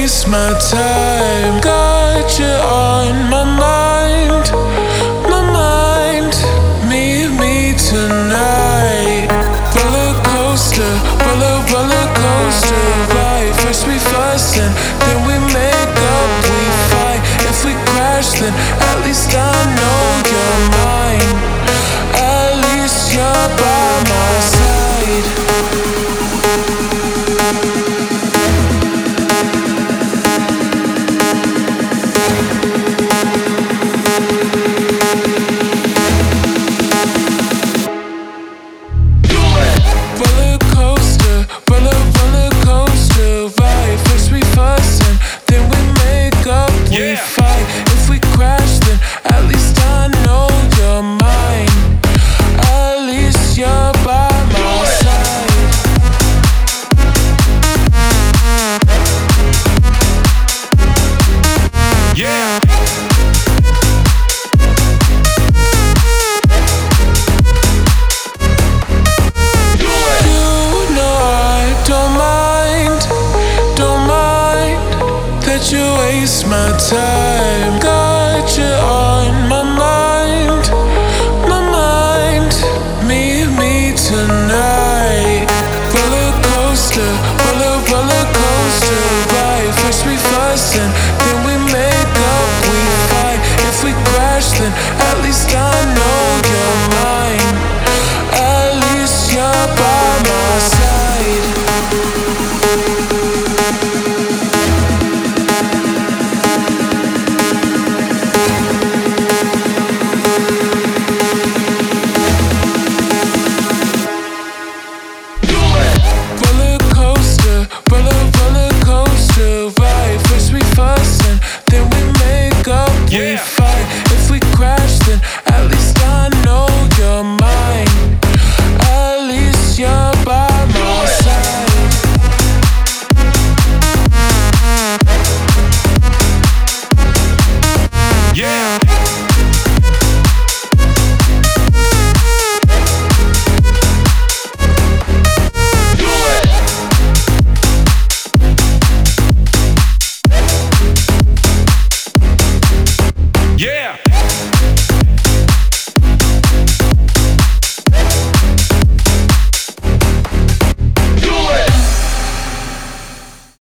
waste my time. Got you on my mind, my mind. Meet me tonight. Roller coaster, roller roller coaster. waste my time. Got you on my mind, my mind. Meet me tonight. Roller coaster, roller roller coaster ride. First we fuss and then we make up. We fight. If we crash, then at least I'm. crashed, at least I know you're mine. At least you're by my side. Yeah. Yeah!